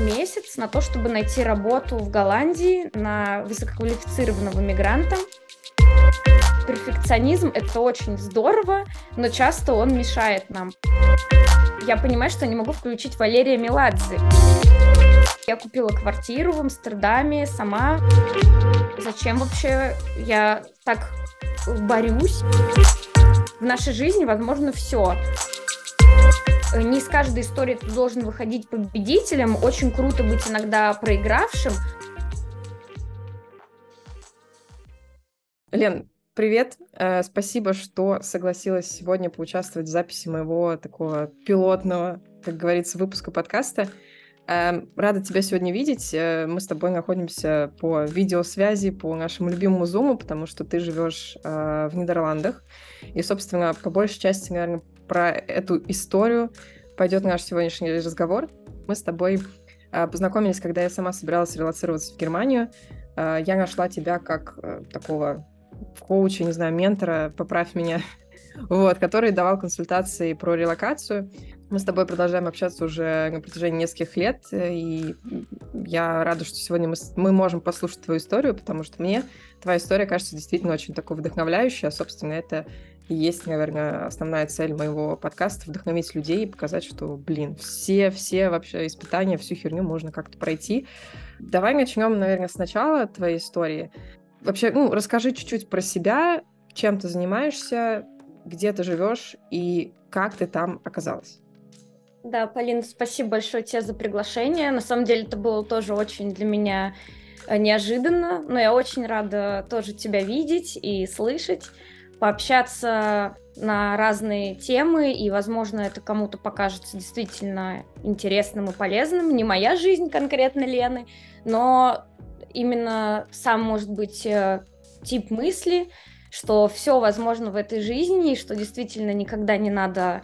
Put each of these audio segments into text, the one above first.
месяц на то, чтобы найти работу в Голландии на высококвалифицированного мигранта. Перфекционизм — это очень здорово, но часто он мешает нам. Я понимаю, что не могу включить Валерия Меладзе. Я купила квартиру в Амстердаме сама. Зачем вообще я так борюсь? В нашей жизни возможно все. Не из каждой истории ты должен выходить победителем. Очень круто быть иногда проигравшим. Лен, привет. Э, спасибо, что согласилась сегодня поучаствовать в записи моего такого пилотного, как говорится, выпуска подкаста. Эм, рада тебя сегодня видеть. Э, мы с тобой находимся по видеосвязи, по нашему любимому Zoom, потому что ты живешь э, в Нидерландах. И, собственно, по большей части, наверное, про эту историю пойдет наш сегодняшний разговор. Мы с тобой э, познакомились, когда я сама собиралась релацироваться в Германию. Я нашла тебя как такого коуча, не знаю, ментора, поправь меня, вот, который давал консультации про релокацию. Мы с тобой продолжаем общаться уже на протяжении нескольких лет, и я рада, что сегодня мы, мы можем послушать твою историю, потому что мне твоя история кажется действительно очень такой вдохновляющей, а, собственно, это и есть, наверное, основная цель моего подкаста — вдохновить людей и показать, что, блин, все, все вообще испытания, всю херню можно как-то пройти. Давай начнем, наверное, сначала твоей истории. Вообще, ну, расскажи чуть-чуть про себя, чем ты занимаешься, где ты живешь и как ты там оказалась. Да, Полина, спасибо большое тебе за приглашение. На самом деле это было тоже очень для меня э, неожиданно, но я очень рада тоже тебя видеть и слышать, пообщаться на разные темы, и, возможно, это кому-то покажется действительно интересным и полезным. Не моя жизнь конкретно Лены, но именно сам, может быть, э, тип мысли, что все возможно в этой жизни, и что действительно никогда не надо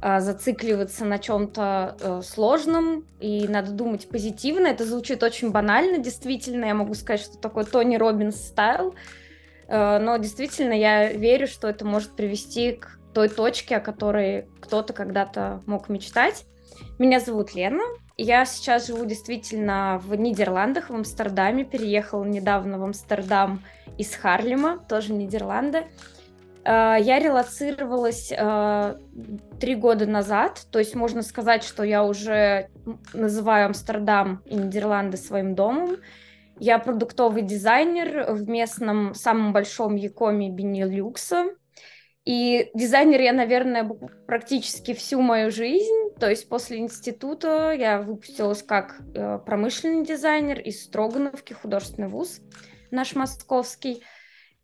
а, зацикливаться на чем-то э, сложном, и надо думать позитивно. Это звучит очень банально, действительно. Я могу сказать, что такое Тони Робинс стайл. Э, но действительно я верю, что это может привести к той точке, о которой кто-то когда-то мог мечтать. Меня зовут Лена. Я сейчас живу действительно в Нидерландах, в Амстердаме. Переехала недавно в Амстердам из Харлема, тоже Нидерланды. Э, я релацировалась э, три года назад, то есть можно сказать, что я уже называю Амстердам и Нидерланды своим домом. Я продуктовый дизайнер в местном самом большом e-com е Бенилюкса. И дизайнер я, наверное, практически всю мою жизнь. То есть после института я выпустилась как э, промышленный дизайнер из Строгановки, художественный вуз наш московский.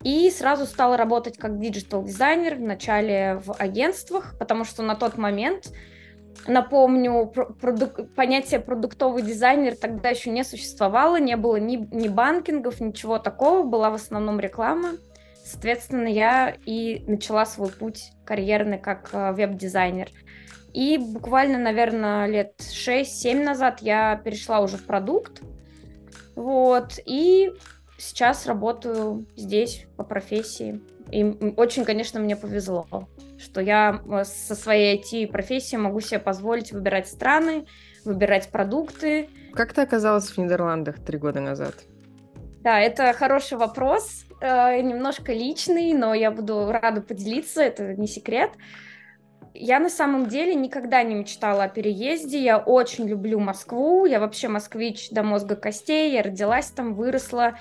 И сразу стала работать как digital -дизайнер, вначале в агентствах, потому что на тот момент, напомню, продук- понятие продуктовый дизайнер тогда еще не существовало, не было ни, ни банкингов, ничего такого, была в основном реклама. Соответственно, я и начала свой путь карьерный как э, веб-дизайнер. И буквально, наверное, лет 6-7 назад я перешла уже в продукт. Вот, и сейчас работаю здесь по профессии. И очень, конечно, мне повезло, что я э, со своей IT-профессией могу себе позволить выбирать страны, выбирать продукты. Как ты оказалась в Нидерландах три года назад? Да, это хороший вопрос, э, немножко личный, но я буду рада поделиться, это не секрет. Я на самом деле никогда не мечтала о переезде. Я очень люблю Москву. Я вообще москвич до мозга костей. Я родилась там, выросла.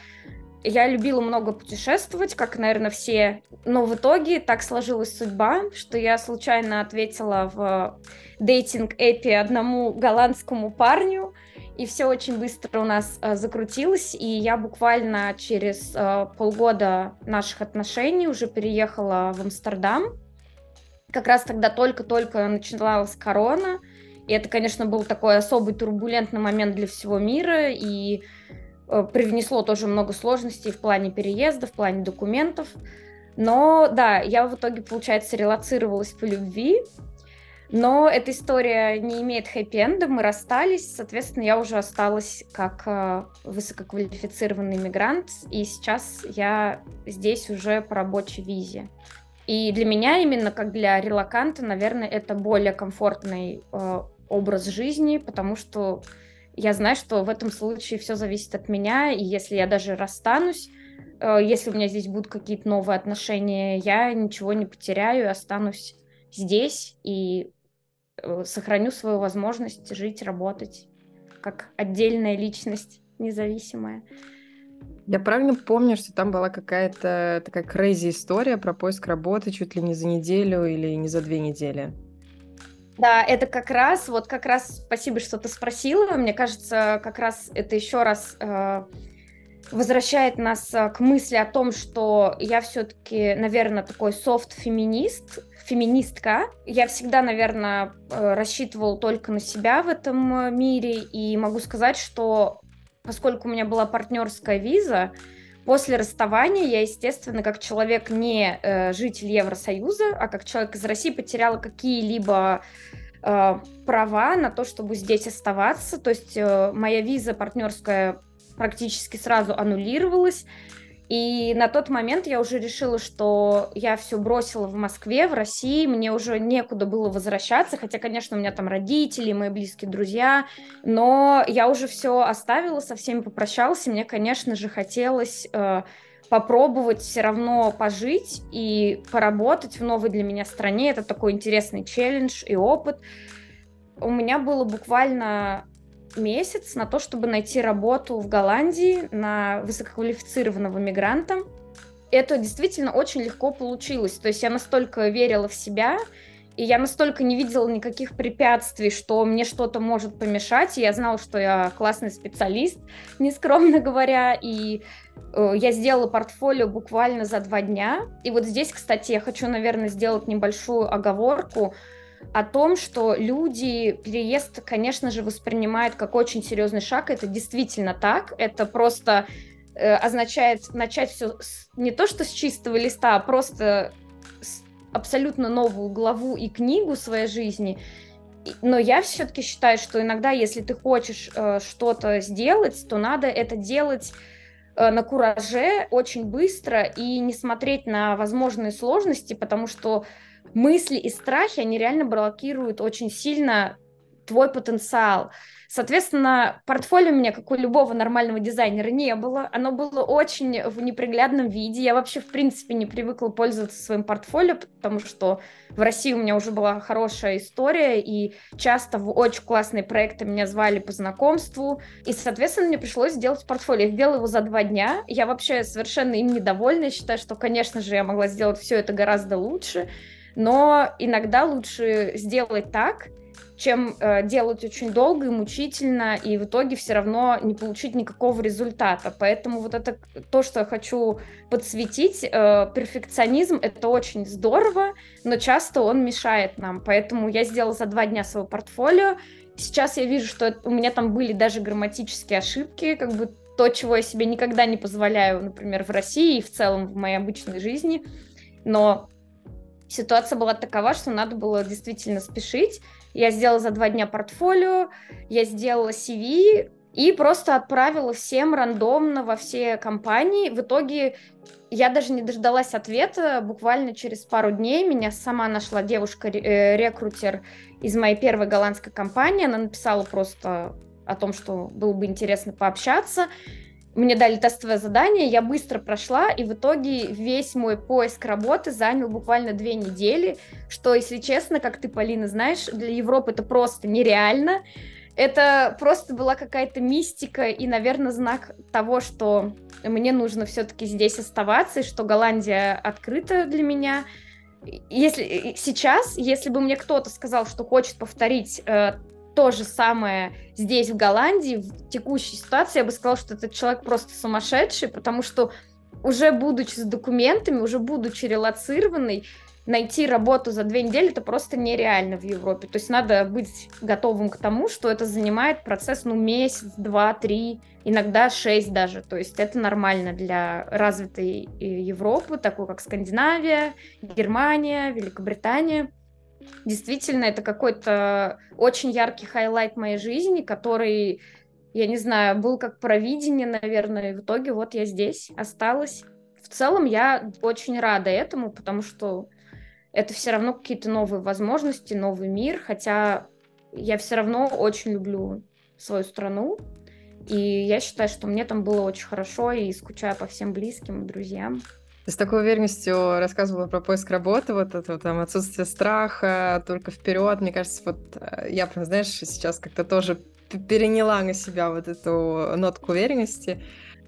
Я любила много путешествовать, как, наверное, все. Но в итоге так сложилась судьба, что я случайно ответила в дейтинг-эпе одному голландскому парню, и все очень быстро у нас э, закрутилось, и я буквально через э, полгода наших отношений уже переехала в Амстердам. Как раз тогда только-только начиналась корона, и это, конечно, был такой особый турбулентный момент для всего мира, и привнесло тоже много сложностей в плане переезда, в плане документов. Но да, я в итоге, получается, релацировалась по любви, но эта история не имеет хэппи-энда, мы расстались, соответственно, я уже осталась как э, высококвалифицированный мигрант, и сейчас я здесь уже по рабочей визе. И для меня именно как для релаканта, наверное, это более комфортный э, образ жизни, потому что я знаю, что в этом случае все зависит от меня, и если я даже расстанусь, э, если у меня здесь будут какие-то новые отношения, я ничего не потеряю, останусь здесь и э, сохраню свою возможность жить, работать как отдельная личность независимая. Я правильно помню, что там была какая-то такая crazy история про поиск работы чуть ли не за неделю или не за две недели? Да, это как раз, вот как раз, спасибо, что ты спросила. Мне кажется, как раз это еще раз э, возвращает нас э, к мысли о том, что я все-таки, наверное, такой софт-феминист, феминистка. Я всегда, наверное, э, рассчитывала только на себя в этом э, мире, и могу сказать, что поскольку у меня была партнерская виза, После расставания я, естественно, как человек не э, житель Евросоюза, а как человек из России потеряла какие-либо э, права на то, чтобы здесь оставаться. То есть э, моя виза партнерская практически сразу аннулировалась. И на тот момент я уже решила, что я все бросила в Москве, в России, мне уже некуда было возвращаться, хотя, конечно, у меня там родители, мои близкие друзья, но я уже все оставила, со всеми попрощалась, и мне, конечно же, хотелось э, попробовать все равно пожить и поработать в новой для меня стране. Это такой интересный челлендж и опыт. У меня было буквально месяц на то, чтобы найти работу в Голландии на высококвалифицированного мигранта. Это действительно очень легко получилось. То есть я настолько верила в себя, и я настолько не видела никаких препятствий, что мне что-то может помешать. И я знала, что я классный специалист, нескромно говоря. И э, я сделала портфолио буквально за два дня. И вот здесь, кстати, я хочу, наверное, сделать небольшую оговорку о том, что люди переезд, конечно же, воспринимают как очень серьезный шаг. Это действительно так. Это просто э, означает начать все с, не то что с чистого листа, а просто с абсолютно новую главу и книгу своей жизни. Но я все-таки считаю, что иногда, если ты хочешь э, что-то сделать, то надо это делать э, на кураже очень быстро и не смотреть на возможные сложности, потому что мысли и страхи, они реально блокируют очень сильно твой потенциал. Соответственно, портфолио у меня, как у любого нормального дизайнера, не было. Оно было очень в неприглядном виде. Я вообще, в принципе, не привыкла пользоваться своим портфолио, потому что в России у меня уже была хорошая история, и часто в очень классные проекты меня звали по знакомству. И, соответственно, мне пришлось сделать портфолио. Я сделала его за два дня. Я вообще совершенно им недовольна. Я считаю, что, конечно же, я могла сделать все это гораздо лучше но иногда лучше сделать так, чем э, делать очень долго и мучительно, и в итоге все равно не получить никакого результата. Поэтому вот это то, что я хочу подсветить. Э, перфекционизм — это очень здорово, но часто он мешает нам. Поэтому я сделала за два дня свое портфолио. Сейчас я вижу, что у меня там были даже грамматические ошибки, как бы то, чего я себе никогда не позволяю, например, в России и в целом в моей обычной жизни. Но ситуация была такова, что надо было действительно спешить. Я сделала за два дня портфолио, я сделала CV и просто отправила всем рандомно во все компании. В итоге я даже не дождалась ответа. Буквально через пару дней меня сама нашла девушка-рекрутер из моей первой голландской компании. Она написала просто о том, что было бы интересно пообщаться. Мне дали тестовое задание, я быстро прошла, и в итоге весь мой поиск работы занял буквально две недели, что, если честно, как ты, Полина, знаешь, для Европы это просто нереально. Это просто была какая-то мистика и, наверное, знак того, что мне нужно все-таки здесь оставаться, и что Голландия открыта для меня. Если сейчас, если бы мне кто-то сказал, что хочет повторить э, то же самое здесь, в Голландии, в текущей ситуации, я бы сказала, что этот человек просто сумасшедший, потому что уже будучи с документами, уже будучи релацированной, найти работу за две недели это просто нереально в Европе. То есть надо быть готовым к тому, что это занимает процесс, ну, месяц, два, три, иногда шесть даже. То есть это нормально для развитой э, Европы, такой как Скандинавия, Германия, Великобритания действительно это какой-то очень яркий highlight моей жизни, который, я не знаю, был как провидение, наверное, и в итоге вот я здесь осталась. В целом я очень рада этому, потому что это все равно какие-то новые возможности, новый мир, хотя я все равно очень люблю свою страну. И я считаю, что мне там было очень хорошо, и скучаю по всем близким и друзьям. Ты с такой уверенностью рассказывала про поиск работы, вот это там отсутствие страха, только вперед. Мне кажется, вот э, я прям, знаешь, сейчас как-то тоже переняла на себя вот эту нотку уверенности.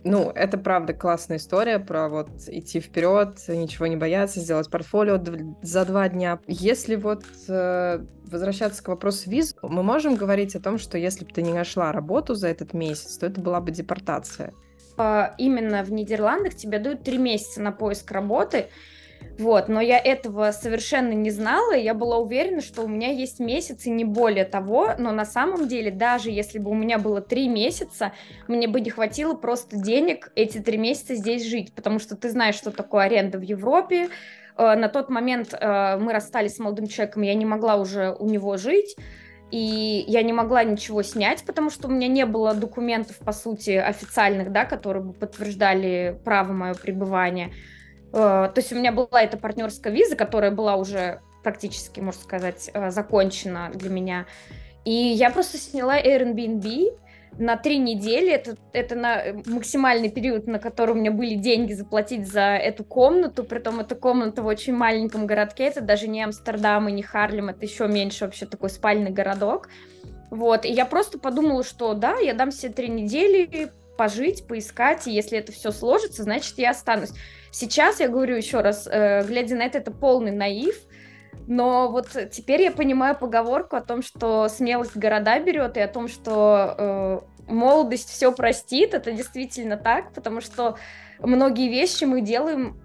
Ну, это правда классная история про вот идти вперед, ничего не бояться, сделать портфолио за два дня. Если вот э, возвращаться к вопросу виз, мы можем говорить о том, что если бы ты не нашла работу за этот месяц, то это была бы депортация. А, именно в Нидерландах тебе дают три месяца на поиск работы, вот, но я этого совершенно не знала, я была уверена, что у меня есть месяц и не более того, но на самом деле, даже если бы у меня было три месяца, мне бы не хватило просто денег эти три месяца здесь жить, потому что ты знаешь, что такое аренда в Европе, э, на тот момент э, мы расстались с молодым человеком, я не могла уже у него жить, и я не могла ничего снять, потому что у меня не было документов, по сути, официальных, да, которые бы подтверждали право мое пребывание. Э, то есть у меня была эта партнерская виза, которая была уже практически, можно сказать, э, закончена для меня. И я просто сняла Airbnb на три недели. Это, это на максимальный период, на который у меня были деньги заплатить за эту комнату. Притом эта комната в очень маленьком городке. Это даже не Амстердам и не Харлем, это еще меньше вообще такой спальный городок. Вот, и я просто подумала, что да, я дам себе три недели пожить, поискать, и если это все сложится, значит, я останусь. Сейчас, я говорю еще раз, э, глядя на это, это полный наив, но вот теперь я понимаю поговорку о том, что смелость города берет, и о том, что э, молодость все простит. Это действительно так, потому что многие вещи мы делаем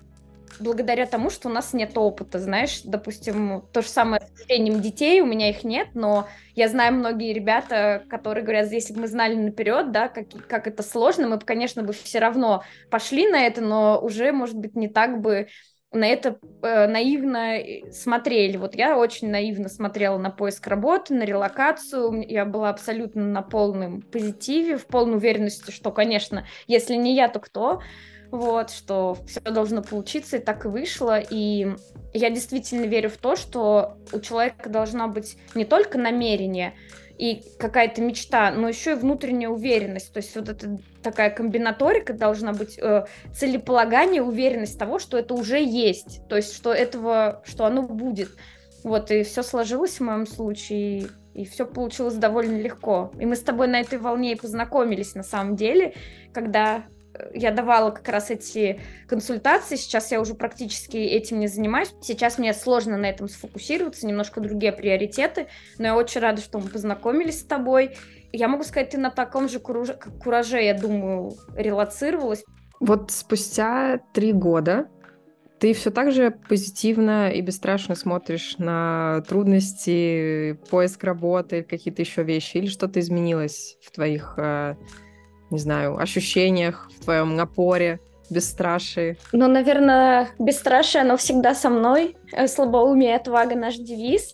благодаря тому, что у нас нет опыта, знаешь, допустим, то же самое с рождением детей, у меня их нет, но я знаю многие ребята, которые говорят, если бы мы знали наперед, да, как, как это сложно, мы бы, конечно, бы все равно пошли на это, но уже, может быть, не так бы на это э, наивно смотрели. Вот я очень наивно смотрела на поиск работы, на релокацию. Я была абсолютно на полном позитиве, в полной уверенности, что, конечно, если не я, то кто? вот, что все должно получиться, и так и вышло. И я действительно верю в то, что у человека должна быть не только намерение и какая-то мечта, но еще и внутренняя уверенность. То есть вот эта такая комбинаторика должна быть э, целеполагание, уверенность того, что это уже есть, то есть что этого, что оно будет. Вот, и все сложилось в моем случае, и все получилось довольно легко. И мы с тобой на этой волне и познакомились на самом деле, когда я давала как раз эти консультации, сейчас я уже практически этим не занимаюсь. Сейчас мне сложно на этом сфокусироваться, немножко другие приоритеты, но я очень рада, что мы познакомились с тобой. Я могу сказать, ты на таком же кураже, я думаю, релацировалась. Вот спустя три года ты все так же позитивно и бесстрашно смотришь на трудности, поиск работы, какие-то еще вещи, или что-то изменилось в твоих э, не знаю, ощущениях, в твоем напоре, бесстрашии? Ну, наверное, бесстрашие, оно всегда со мной. Э, слабоумие, отвага наш девиз.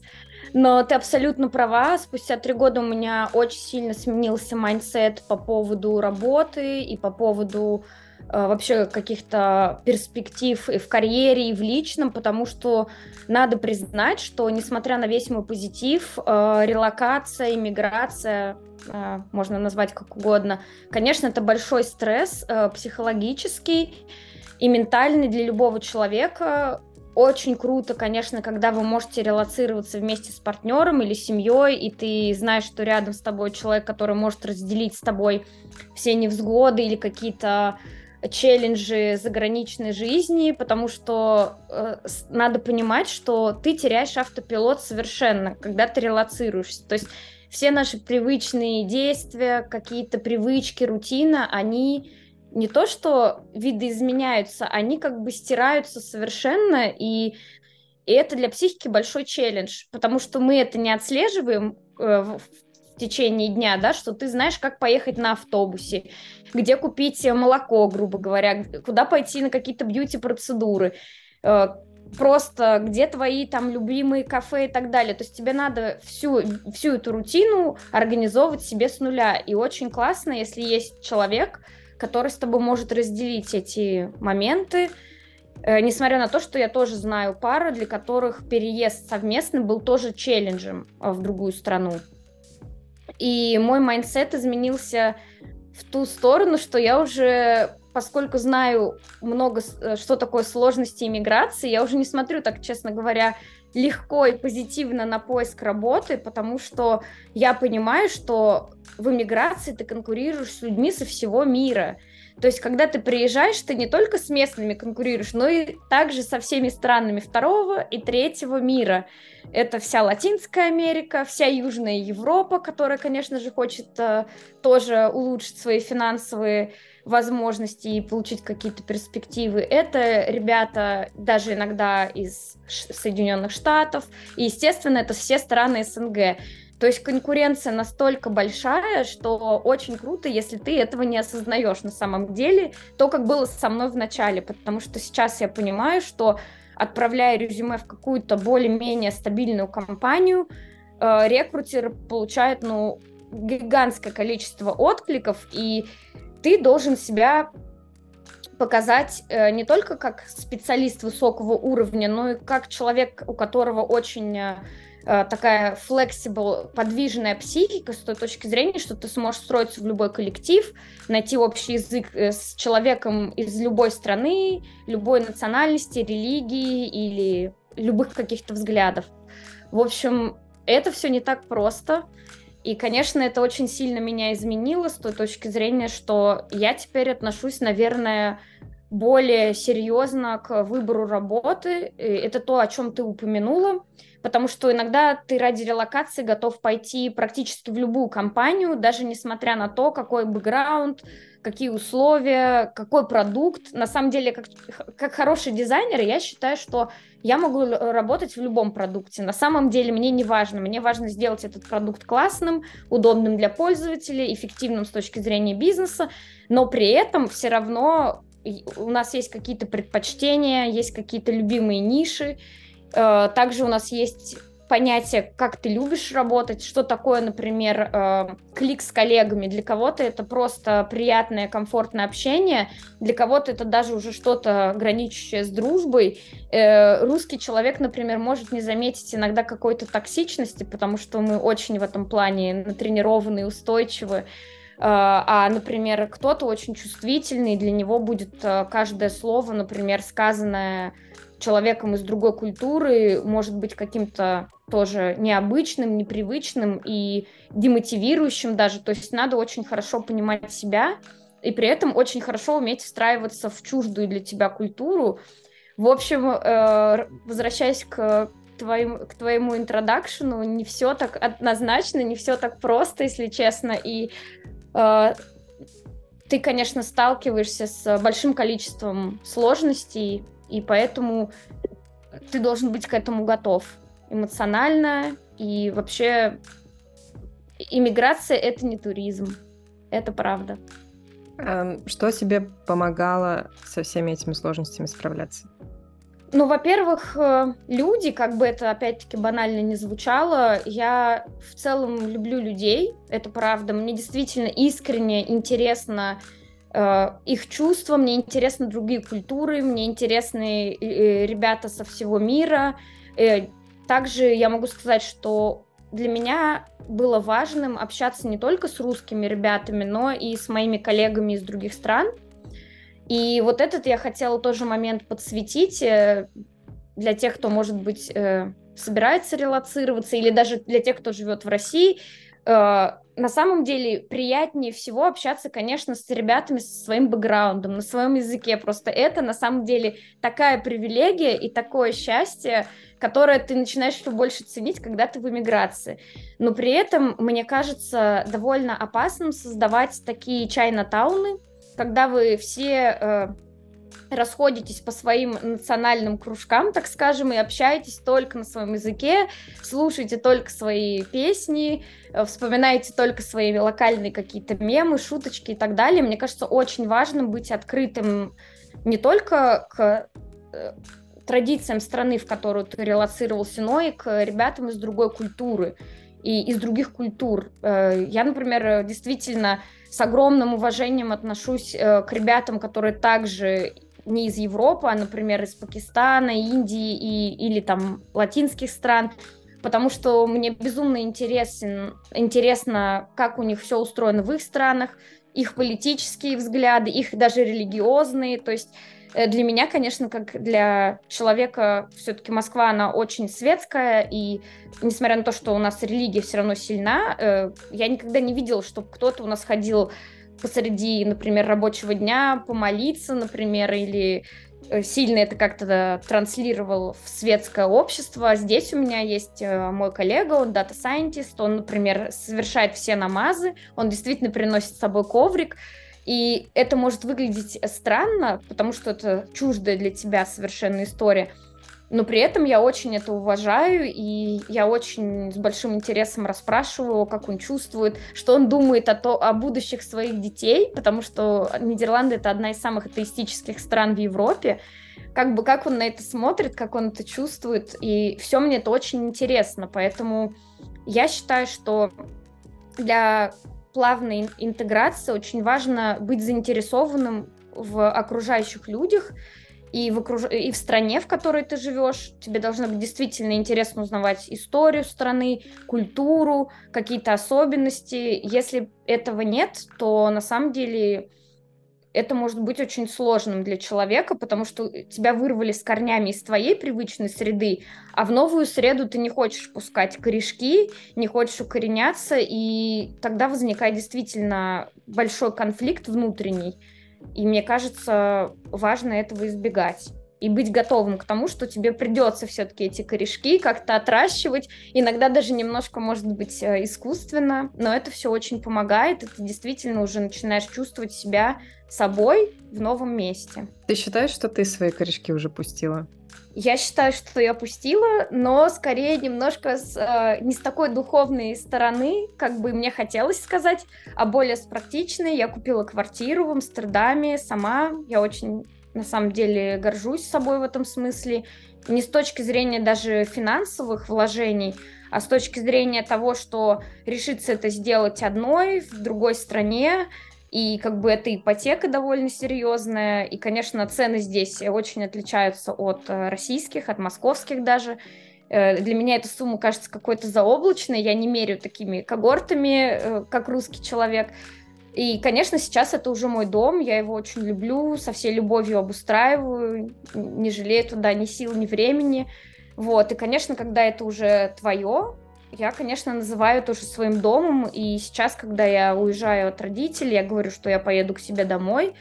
Но ты абсолютно права. Спустя три года у меня очень сильно сменился mindset по поводу работы и по поводу вообще каких-то перспектив и в карьере, и в личном, потому что надо признать, что несмотря на весь мой позитив, э, релокация, иммиграция, э, можно назвать как угодно, конечно, это большой стресс психологический и ментальный для любого человека. Очень круто, конечно, когда вы можете релацироваться вместе с партнером или семьей, и ты знаешь, что рядом с тобой человек, который может разделить с тобой все невзгоды или какие-то челленджи заграничной жизни, потому что э, надо понимать, что ты теряешь автопилот совершенно, когда ты релацируешься. То есть все наши привычные действия, какие-то привычки, рутина, они не то что видоизменяются, они как бы стираются совершенно, и, и это для психики большой челлендж, потому что мы это не отслеживаем э, в в течение дня, да, что ты знаешь, как поехать на автобусе, где купить молоко, грубо говоря, куда пойти на какие-то бьюти-процедуры, э, просто где твои там любимые кафе и так далее. То есть тебе надо всю, всю эту рутину организовывать себе с нуля. И очень классно, если есть человек, который с тобой может разделить эти моменты, э, несмотря на то, что я тоже знаю пары, для которых переезд совместный был тоже челленджем э, в другую страну. И мой mindset изменился в ту сторону, что я уже, поскольку знаю много, э, что такое сложности иммиграции, я уже не смотрю так, честно говоря, легко и позитивно на поиск работы, потому что я понимаю, что в иммиграции ты конкурируешь с людьми со всего мира. То есть, когда ты приезжаешь, ты не только с местными конкурируешь, но и также со всеми странами второго и третьего мира. Это вся Латинская Америка, вся Южная Европа, которая, конечно же, хочет э, тоже улучшить свои финансовые возможности и получить какие-то перспективы. Это ребята даже иногда из Соединенных Штатов. И, естественно, это все страны СНГ. То есть конкуренция настолько большая, что очень круто, если ты этого не осознаешь на самом деле, то, как было со мной в начале, потому что сейчас я понимаю, что отправляя резюме в какую-то более-менее стабильную компанию, э, рекрутер получает, ну, гигантское количество откликов, и ты должен себя показать э, не только как специалист высокого уровня, но и как человек, у которого очень э, такая flexible, подвижная психика с той точки зрения, что ты сможешь строиться в любой коллектив, найти общий язык э, с человеком из любой страны, любой национальности, религии или любых каких-то взглядов. В общем, это все не так просто. И, конечно, это очень сильно меня изменило с той точки зрения, что я теперь отношусь, наверное, более серьезно к выбору работы. Это то, о чем ты упомянула потому что иногда ты ради релокации готов пойти практически в любую компанию, даже несмотря на то, какой бэкграунд, какие условия, какой продукт. На самом деле, как, как хороший дизайнер, я считаю, что я могу работать в любом продукте. На самом деле мне не важно. Мне важно сделать этот продукт классным, удобным для пользователей, эффективным с точки зрения бизнеса, но при этом все равно у нас есть какие-то предпочтения, есть какие-то любимые ниши, Э, также у нас есть понятие, как ты любишь работать, что такое, например, э, клик с коллегами. Для кого-то это просто приятное, комфортное общение, для кого-то это даже уже что-то граничащее с дружбой. Э, русский человек, например, может не заметить иногда какой-то токсичности, потому что мы очень в этом плане натренированы и устойчивы. А, например, кто-то очень чувствительный, для него будет каждое слово, например, сказанное человеком из другой культуры может быть каким-то тоже необычным, непривычным и демотивирующим даже. То есть надо очень хорошо понимать себя и при этом очень хорошо уметь встраиваться в чуждую для тебя культуру. В общем, э, возвращаясь к твоим, к твоему интродакшену, не все так однозначно, не все так просто, если честно, и э, ты, конечно, сталкиваешься с большим количеством сложностей, и поэтому ты должен быть к этому готов эмоционально. И вообще иммиграция — это не туризм. Это правда. Что тебе помогало со всеми этими сложностями справляться? Ну, во-первых, э, люди, как бы это опять-таки банально не звучало, я в целом люблю людей, это правда. Мне действительно искренне интересно Э, их чувства, мне интересны другие культуры, мне интересны э, ребята со всего мира. Э, также я могу сказать, что для меня было важным общаться не только с русскими ребятами, но и с моими коллегами из других стран. И вот этот я хотела тоже момент подсветить для тех, кто, может быть, собирается релацироваться, или даже для тех, кто живет в России, Э, на самом деле приятнее всего общаться, конечно, с ребятами со своим бэкграундом, на своем языке. Просто это на самом деле такая привилегия и такое счастье, которое ты начинаешь все больше ценить, когда ты в эмиграции. Но при этом, мне кажется, довольно опасным создавать такие чайно-тауны, когда вы все э, расходитесь по своим национальным кружкам, так скажем, и общаетесь только на своем языке, слушаете только свои песни, э, вспоминаете только свои локальные какие-то мемы, шуточки и так далее. Мне кажется, очень важно быть открытым не только к э, традициям страны, в которую ты релацировался, но и к ребятам из другой культуры и из других культур. Э, я, например, действительно с огромным уважением отношусь к ребятам, которые также не из Европы, а, например, из Пакистана, Индии и, или там латинских стран. потому что мне безумно интересен, интересно, как у них все устроено в их странах, их политические взгляды, их даже религиозные, то есть э, для меня, конечно, как для человека, все-таки Москва, она очень светская, и несмотря на то, что у нас религия все равно сильна, э, я никогда не видела, чтобы кто-то у нас ходил посреди, например, рабочего дня помолиться, например, или Э, сильно это как-то транслировал в светское общество. Здесь у меня есть э, мой коллега, он data scientist, он, например, совершает все намазы, он действительно приносит с собой коврик, и это может выглядеть странно, потому что это чуждая для тебя совершенно история, но при этом я очень это уважаю, и я очень с большим интересом расспрашиваю, как он чувствует, что он думает о, то, о будущих своих детей, потому что Нидерланды — это одна из самых атеистических стран в Европе, как бы как он на это смотрит, как он это чувствует, и все мне это очень интересно, поэтому я считаю, что для плавной интеграции очень важно быть заинтересованным в окружающих людях, и в, окруж... и в стране, в которой ты живешь, тебе должно быть действительно интересно узнавать историю страны, культуру, какие-то особенности. Если этого нет, то на самом деле это может быть очень сложным для человека, потому что тебя вырвали с корнями из твоей привычной среды, а в новую среду ты не хочешь пускать корешки, не хочешь укореняться, и тогда возникает действительно большой конфликт внутренний. И мне кажется, важно этого избегать и быть готовым к тому, что тебе придется все-таки эти корешки как-то отращивать, иногда даже немножко, может быть, э, искусственно, но это все очень помогает, и ты действительно уже начинаешь чувствовать себя собой в новом месте. Ты считаешь, что ты свои корешки уже пустила? Я считаю, что я пустила, но скорее немножко с, э, не с такой духовной стороны, как бы мне хотелось сказать, а более с практичной. Я купила квартиру в Амстердаме сама. Я очень, на самом деле, горжусь собой в этом смысле. Не с точки зрения даже финансовых вложений, а с точки зрения того, что решиться это сделать одной в другой стране, и как бы эта ипотека довольно серьезная, и, конечно, цены здесь очень отличаются от э, российских, от московских даже. Э, для меня эта сумма кажется какой-то заоблачной, я не меряю такими когортами, э, как русский человек. И, конечно, сейчас это уже мой дом, я его очень люблю, со всей любовью обустраиваю, не жалею туда ни сил, ни времени. Вот, и, конечно, когда это уже твое, я, конечно, называю тоже своим домом, и сейчас, когда я уезжаю от родителей, я говорю, что я поеду к себе домой,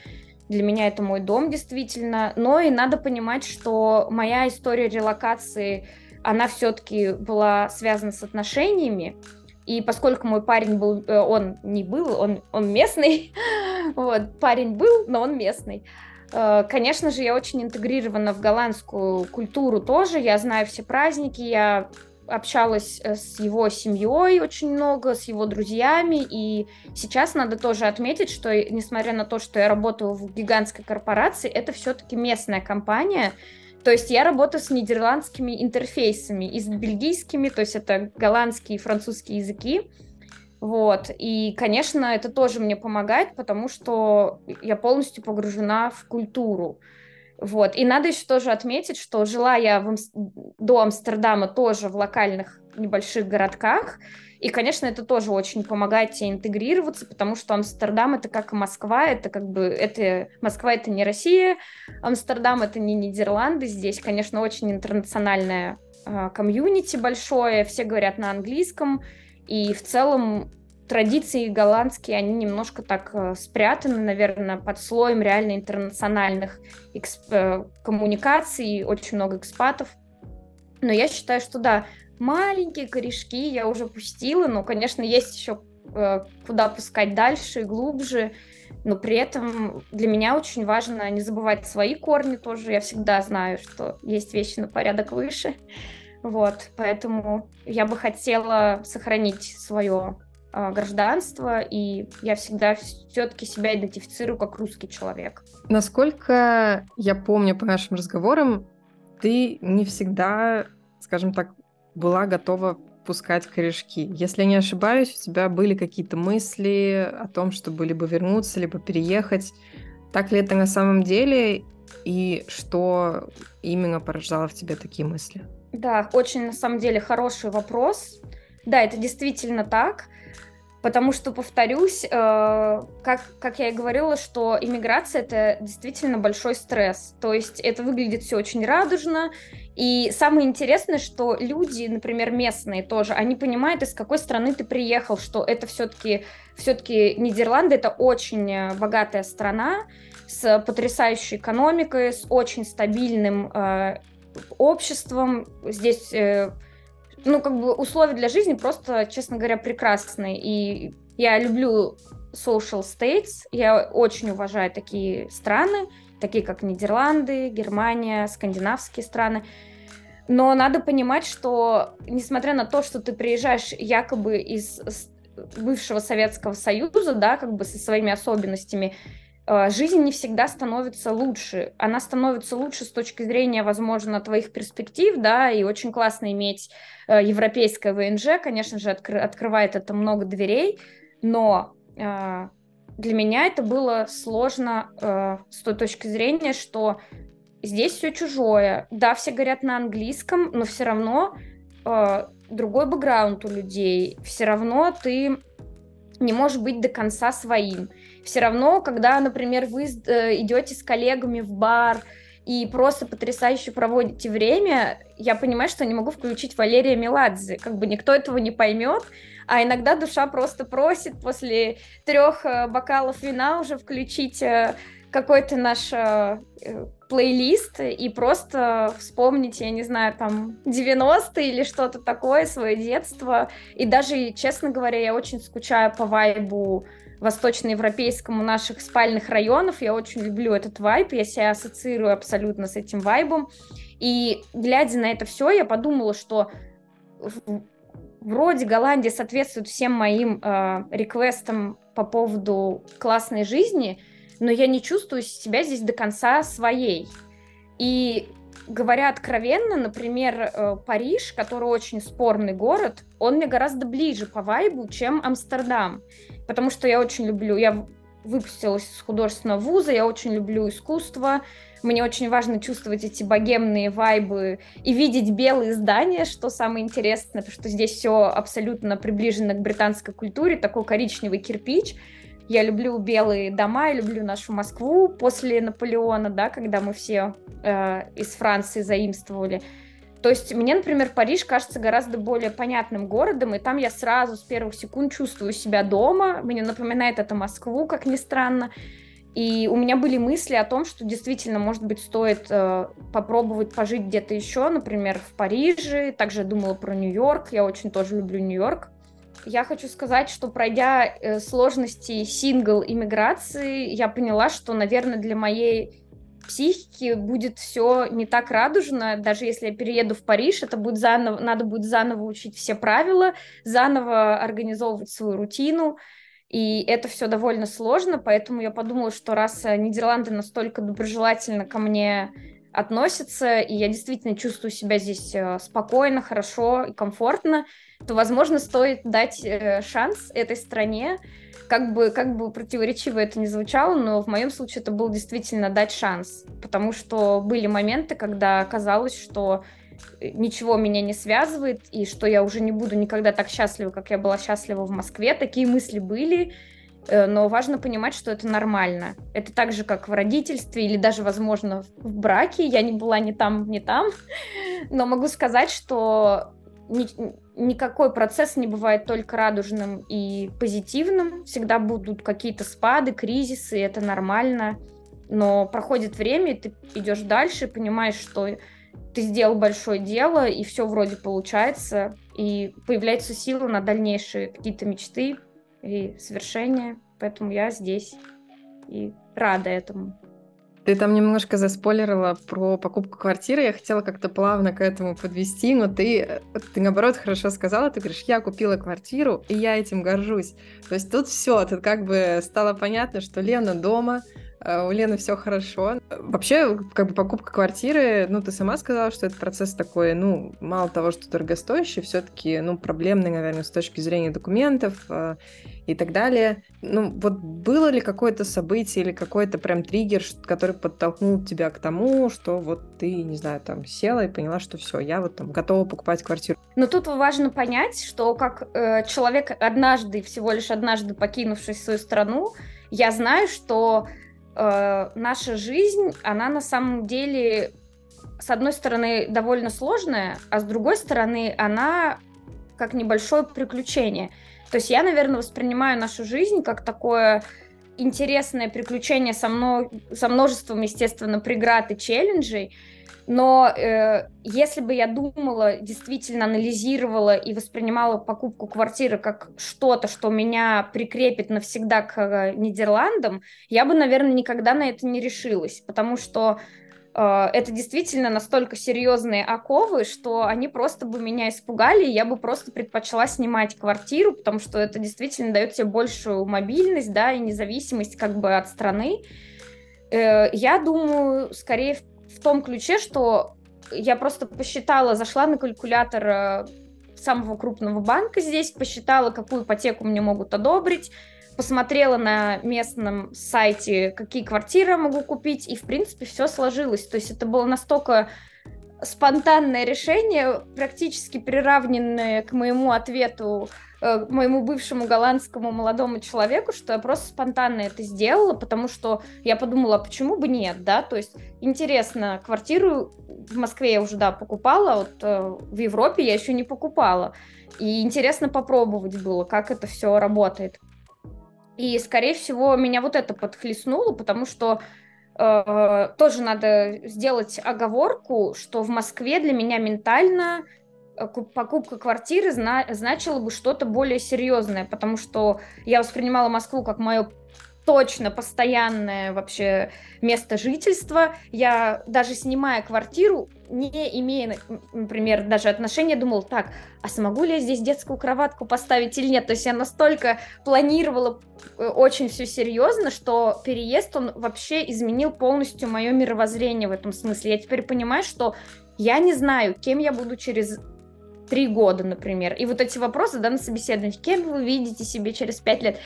для меня это мой дом, действительно, но и надо понимать, что моя история релокации, она все-таки была связана с отношениями, и поскольку мой парень был, э, он не был, он, он местный, вот, парень был, но он местный, э, Конечно же, я очень интегрирована в голландскую культуру тоже. Я знаю все праздники, я общалась э, с его семьей очень много, с его друзьями, и сейчас надо тоже отметить, что несмотря на то, что я работаю в гигантской корпорации, это все-таки местная компания, то есть я работаю с нидерландскими интерфейсами и с бельгийскими, то есть это голландские и французские языки, вот, и, конечно, это тоже мне помогает, потому что я полностью погружена в культуру. Вот. И надо еще тоже отметить, что жила я в до Амстердама тоже в локальных небольших городках. И, конечно, это тоже очень помогает тебе интегрироваться, потому что Амстердам это как Москва, это как бы это Москва это не Россия, Амстердам это не Нидерланды. Здесь, конечно, очень интернациональная комьюнити большое, все говорят на английском, и в целом традиции голландские, они немножко так э, спрятаны, наверное, под слоем реально интернациональных эксп- э, коммуникаций, очень много экспатов. Но я считаю, что да, маленькие корешки я уже пустила, но, конечно, есть еще э, куда пускать дальше и глубже, но при этом для меня очень важно не забывать свои корни тоже. Я всегда знаю, что есть вещи на порядок выше. Вот, поэтому я бы хотела сохранить свое а, гражданство, и я всегда все-таки себя идентифицирую как русский человек. Насколько я помню по нашим разговорам, ты не всегда, скажем так, была готова пускать корешки. Если я не ошибаюсь, у тебя были какие-то мысли о том, чтобы либо вернуться, либо переехать. Так ли это на самом деле? И что именно порождало в тебе такие мысли? Да, очень на самом деле хороший вопрос. Да, это действительно так. Потому что, повторюсь, э, как, как я и говорила, что иммиграция это действительно большой стресс. То есть это выглядит все очень радужно. И самое интересное, что люди, например, местные тоже, они понимают, из какой страны ты приехал, что это все-таки все-таки Нидерланды это очень э, богатая страна с потрясающей экономикой, с очень стабильным э, обществом. Здесь э, ну, как бы условия для жизни просто, честно говоря, прекрасные. И я люблю social states, я очень уважаю такие страны, такие как Нидерланды, Германия, скандинавские страны. Но надо понимать, что несмотря на то, что ты приезжаешь якобы из бывшего Советского Союза, да, как бы со своими особенностями, жизнь не всегда становится лучше. Она становится лучше с точки зрения, возможно, твоих перспектив, да, и очень классно иметь э, европейское ВНЖ, конечно же, откры- открывает это много дверей, но э, для меня это было сложно э, с той точки зрения, что здесь все чужое. Да, все говорят на английском, но все равно другой бэкграунд у людей. Все равно ты не можешь быть до конца своим все равно, когда, например, вы э, идете с коллегами в бар и просто потрясающе проводите время, я понимаю, что не могу включить Валерия Меладзе, как бы никто этого не поймет, а иногда душа просто просит после трех э, бокалов вина уже включить э, какой-то наш плейлист и просто вспомнить, я не знаю, там 90-е или что-то такое, свое детство. И даже, честно говоря, я очень скучаю по вайбу восточноевропейскому наших спальных районов. Я очень люблю этот вайб, я себя ассоциирую абсолютно с этим вайбом. И глядя на это все, я подумала, что вроде Голландия соответствует всем моим э, реквестам по поводу классной жизни, но я не чувствую себя здесь до конца своей. И говоря откровенно, например, э, Париж, который очень спорный город, он мне гораздо ближе по вайбу, чем Амстердам потому что я очень люблю, я выпустилась из художественного вуза, я очень люблю искусство, мне очень важно чувствовать эти богемные вайбы и видеть белые здания, что самое интересное, потому что здесь все абсолютно приближено к британской культуре, такой коричневый кирпич. Я люблю белые дома, я люблю нашу Москву после Наполеона, да, когда мы все э, из Франции заимствовали. То есть мне, например, Париж кажется гораздо более понятным городом, и там я сразу с первых секунд чувствую себя дома. Мне напоминает это Москву, как ни странно. И у меня были мысли о том, что действительно, может быть, стоит э, попробовать пожить где-то еще, например, в Париже. Также думала про Нью-Йорк. Я очень тоже люблю Нью-Йорк. Я хочу сказать, что пройдя э, сложности сингл иммиграции, я поняла, что, наверное, для моей психики будет все не так радужно, даже если я перееду в Париж, это будет заново, надо будет заново учить все правила, заново организовывать свою рутину, и это все довольно сложно, поэтому я подумала, что раз э, Нидерланды настолько доброжелательно ко мне относятся, и я действительно чувствую себя здесь э, спокойно, хорошо и комфортно, то, возможно, стоит дать э, шанс этой стране, как бы, как бы противоречиво это не звучало, но в моем случае это был действительно дать шанс, потому что были моменты, когда казалось, что э, ничего меня не связывает, и что я уже не буду никогда так счастлива, как я была счастлива в Москве. Такие мысли были, э, но важно понимать, что это нормально. Это так же, как в родительстве или даже, возможно, в браке. Я не была ни там, ни там, но могу сказать, что ни, никакой процесс не бывает только радужным и позитивным. Всегда будут какие-то спады, кризисы, это нормально. Но проходит время, и ты идешь дальше, понимаешь, что ты сделал большое дело, и все вроде получается, и появляется сила на дальнейшие какие-то мечты и свершения. Поэтому я здесь и рада этому. Ты там немножко заспойлерила про покупку квартиры. Я хотела как-то плавно к этому подвести, но ты, ты наоборот хорошо сказала. Ты говоришь, я купила квартиру, и я этим горжусь. То есть тут все, тут как бы стало понятно, что Лена дома, у Лены все хорошо. Вообще, как бы покупка квартиры, ну, ты сама сказала, что это процесс такой, ну, мало того, что дорогостоящий, все-таки, ну, проблемный, наверное, с точки зрения документов э, и так далее. Ну, вот было ли какое-то событие или какой-то прям триггер, который подтолкнул тебя к тому, что вот ты, не знаю, там села и поняла, что все, я вот там готова покупать квартиру? Но тут важно понять, что как э, человек однажды, всего лишь однажды покинувший свою страну, я знаю, что э, наша жизнь, она на самом деле, с одной стороны, довольно сложная, а с другой стороны, она как небольшое приключение. То есть я, наверное, воспринимаю нашу жизнь как такое интересное приключение со, мно... со множеством, естественно, преград и челленджей, но э, если бы я думала, действительно анализировала и воспринимала покупку квартиры как что-то, что меня прикрепит навсегда к э, Нидерландам, я бы, наверное, никогда на это не решилась, потому что это действительно настолько серьезные оковы, что они просто бы меня испугали, и я бы просто предпочла снимать квартиру, потому что это действительно дает тебе большую мобильность, да, и независимость как бы от страны. Э, я думаю, скорее в том ключе, что я просто посчитала, зашла на калькулятор э, самого крупного банка здесь, посчитала, какую ипотеку мне могут одобрить, посмотрела на местном сайте, какие квартиры я могу купить, и, в принципе, все сложилось. То есть это было настолько спонтанное решение, практически приравненное к моему ответу Э, моему бывшему голландскому молодому человеку, что я просто спонтанно это сделала, потому что я подумала, а почему бы нет, да, то есть интересно, квартиру в Москве я уже, да, покупала, вот э, в Европе я еще не покупала, и интересно попробовать было, как это все работает. И, скорее всего, меня вот это подхлестнуло, потому что э, тоже надо сделать оговорку, что в Москве для меня ментально Э, покупка квартиры зна значила бы что-то более серьезное, потому что я воспринимала Москву как мое точно постоянное вообще место жительства. Я даже снимая квартиру, не имея, например, даже отношения, думала, так, а смогу ли я здесь детскую кроватку поставить или нет? То есть я настолько планировала э, очень все серьезно, что переезд, он вообще изменил полностью мое мировоззрение в этом смысле. Я теперь понимаю, что я не знаю, кем я буду через три года, например. И вот эти вопросы, да, на собеседовании, кем вы видите себе через пять лет?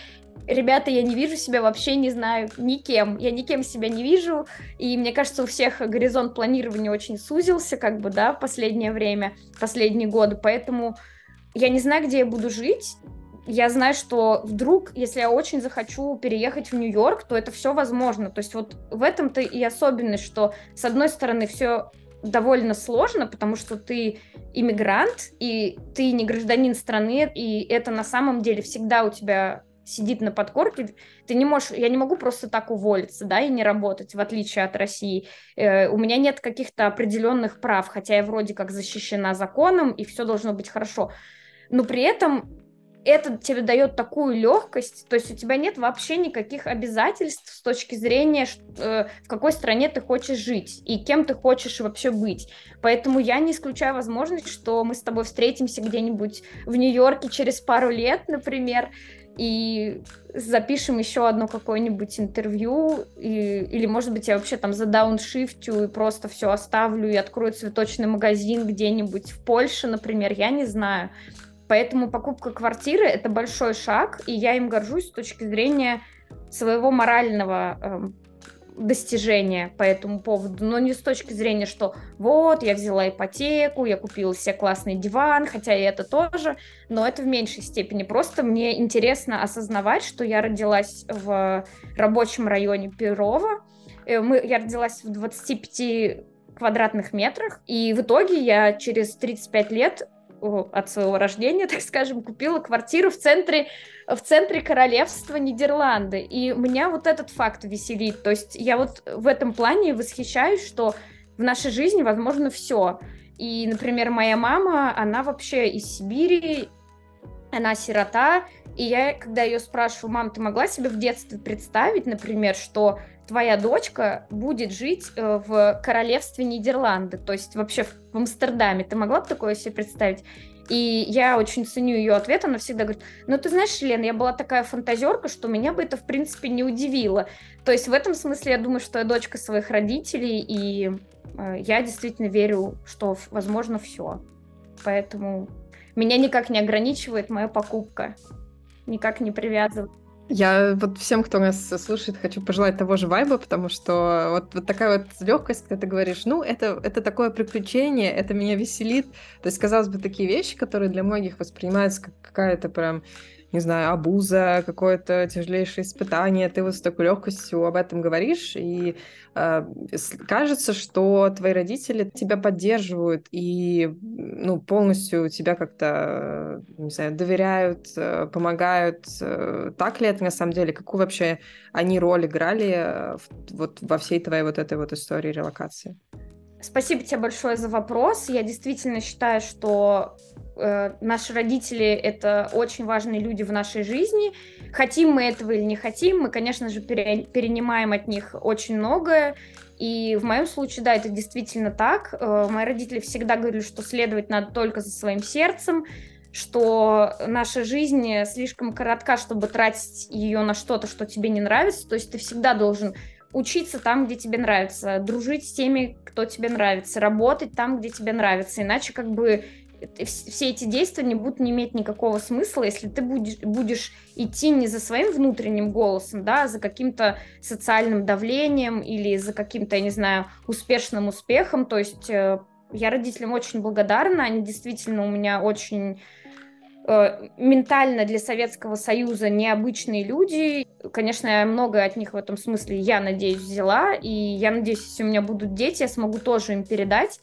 Ребята, я не вижу себя вообще, не знаю, никем. Я никем себя не вижу. И мне кажется, у всех горизонт планирования очень сузился, как бы, да, в последнее время, последние годы. Поэтому я не знаю, где я буду жить. Я знаю, что вдруг, если я очень захочу переехать в Нью-Йорк, то это все возможно. То есть вот в этом-то и особенность, что с одной стороны все довольно сложно, потому что ты иммигрант, и ты не гражданин страны, и это на самом деле всегда у тебя сидит на подкорке, ты не можешь, я не могу просто так уволиться, да, и не работать, в отличие от России. Э, у меня нет каких-то определенных прав, хотя я вроде как защищена законом, и все должно быть хорошо. Но при этом это тебе дает такую легкость, то есть у тебя нет вообще никаких обязательств с точки зрения, э, в какой стране ты хочешь жить и кем ты хочешь вообще быть. Поэтому я не исключаю возможность, что мы с тобой встретимся где-нибудь в Нью-Йорке через пару лет, например, и запишем еще одно какое-нибудь интервью, и, или, может быть, я вообще там задауншифтю и просто все оставлю и открою цветочный магазин где-нибудь в Польше, например, я не знаю. Поэтому покупка квартиры это большой шаг, и я им горжусь с точки зрения своего морального э, достижения по этому поводу, но не с точки зрения, что вот, я взяла ипотеку, я купила себе классный диван, хотя и это тоже, но это в меньшей степени. Просто мне интересно осознавать, что я родилась в рабочем районе Перова, э, мы, я родилась в 25 квадратных метрах, и в итоге я через 35 лет от своего рождения, так скажем, купила квартиру в центре, в центре королевства Нидерланды. И меня вот этот факт веселит. То есть я вот в этом плане восхищаюсь, что в нашей жизни возможно все. И, например, моя мама, она вообще из Сибири, она сирота, и я, когда ее спрашиваю, мам, ты могла себе в детстве представить, например, что твоя дочка будет жить э, в королевстве Нидерланды, то есть вообще в Амстердаме. Ты могла бы такое себе представить? И я очень ценю ее ответ. Она всегда говорит, ну ты знаешь, Лен, я была такая фантазерка, что меня бы это в принципе не удивило. То есть в этом смысле я думаю, что я дочка своих родителей, и э, я действительно верю, что возможно все. Поэтому меня никак не ограничивает моя покупка, никак не привязывает. Я вот всем, кто нас слушает, хочу пожелать того же вайба, потому что вот, вот такая вот легкость, когда ты говоришь, ну, это, это такое приключение, это меня веселит. То есть, казалось бы, такие вещи, которые для многих воспринимаются как какая-то прям не знаю, абуза, какое-то тяжелейшее испытание, ты вот с такой легкостью об этом говоришь, и э, кажется, что твои родители тебя поддерживают и ну, полностью тебя как-то, не знаю, доверяют, э, помогают. Э, так ли это на самом деле? Какую вообще они роль играли э, в, вот во всей твоей вот этой вот истории релокации? Спасибо тебе большое за вопрос. Я действительно считаю, что э, наши родители это очень важные люди в нашей жизни. Хотим мы этого или не хотим, мы, конечно же, пере, перенимаем от них очень многое. И в моем случае, да, это действительно так. Э, мои родители всегда говорили, что следовать надо только за своим сердцем, что наша жизнь слишком коротка, чтобы тратить ее на что-то, что тебе не нравится. То есть ты всегда должен учиться там, где тебе нравится, дружить с теми, кто тебе нравится, работать там, где тебе нравится. Иначе как бы все эти действия не будут не иметь никакого смысла, если ты будешь, будешь идти не за своим внутренним голосом, да, а за каким-то социальным давлением или за каким-то, я не знаю, успешным успехом. То есть э, я родителям очень благодарна, они действительно у меня очень Э, ментально для Советского Союза необычные люди. Конечно, я многое от них в этом смысле, я надеюсь, взяла. И я надеюсь, если у меня будут дети, я смогу тоже им передать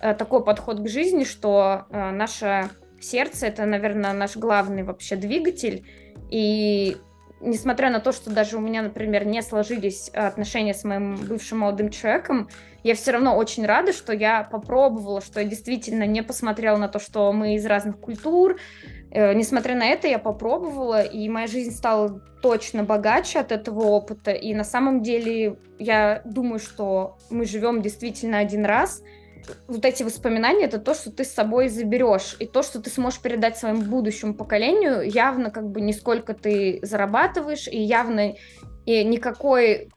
такой подход к жизни, что э, наше сердце — это, наверное, наш главный вообще двигатель. И несмотря на то, что даже у меня, например, не сложились отношения с моим бывшим молодым человеком, я все равно очень рада, что я попробовала, что я действительно не посмотрела на то, что мы из разных культур, Э, несмотря на это, я попробовала, и моя жизнь стала точно богаче от этого опыта. И на самом деле я думаю, что мы живем действительно один раз. Вот эти воспоминания это то, что ты с собой заберешь, и то, что ты сможешь передать своему будущему поколению, явно как бы не сколько ты зарабатываешь, и явно и никакой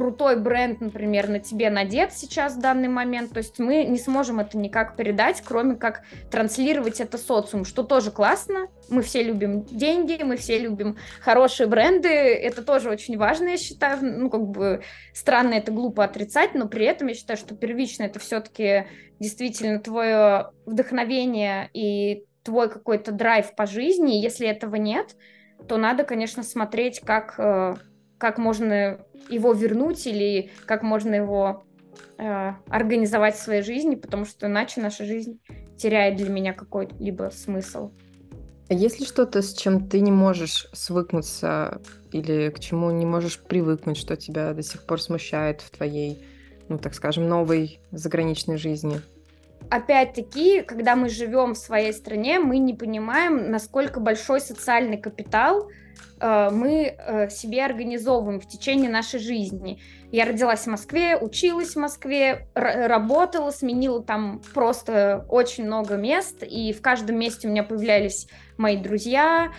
крутой бренд, например, на тебе надет сейчас в данный момент, то есть мы не сможем это никак передать, кроме как транслировать это социум, что тоже классно, мы все любим деньги, мы все любим хорошие бренды, это тоже очень важно, я считаю, ну, как бы странно это глупо отрицать, но при этом я считаю, что первично это все-таки действительно твое вдохновение и твой какой-то драйв по жизни, если этого нет, то надо, конечно, смотреть, как э, как можно его вернуть или как можно его э, организовать в своей жизни, потому что иначе наша жизнь теряет для меня какой-либо смысл. А есть ли что-то, с чем ты не можешь свыкнуться или к чему не можешь привыкнуть, что тебя до сих пор смущает в твоей, ну, так скажем, новой заграничной жизни? Опять-таки, когда мы живем в своей стране, мы не понимаем, насколько большой социальный капитал Э, мы э, себе организовываем в течение нашей жизни. Я родилась в Москве, училась в Москве, работала, сменила там просто очень много мест, и в каждом месте у меня появлялись мои друзья,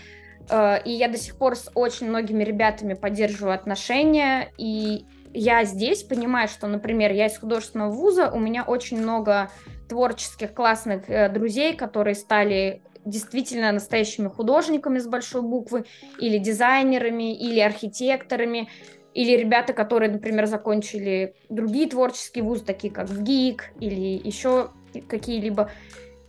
э, и я до сих пор с очень многими ребятами поддерживаю отношения, и я здесь понимаю, что, например, я из художественного вуза, у меня очень много творческих классных друзей, которые стали действительно настоящими художниками с большой буквы, или дизайнерами, или архитекторами, или ребята, которые, например, закончили другие творческие вузы, такие как ГИК или еще какие-либо.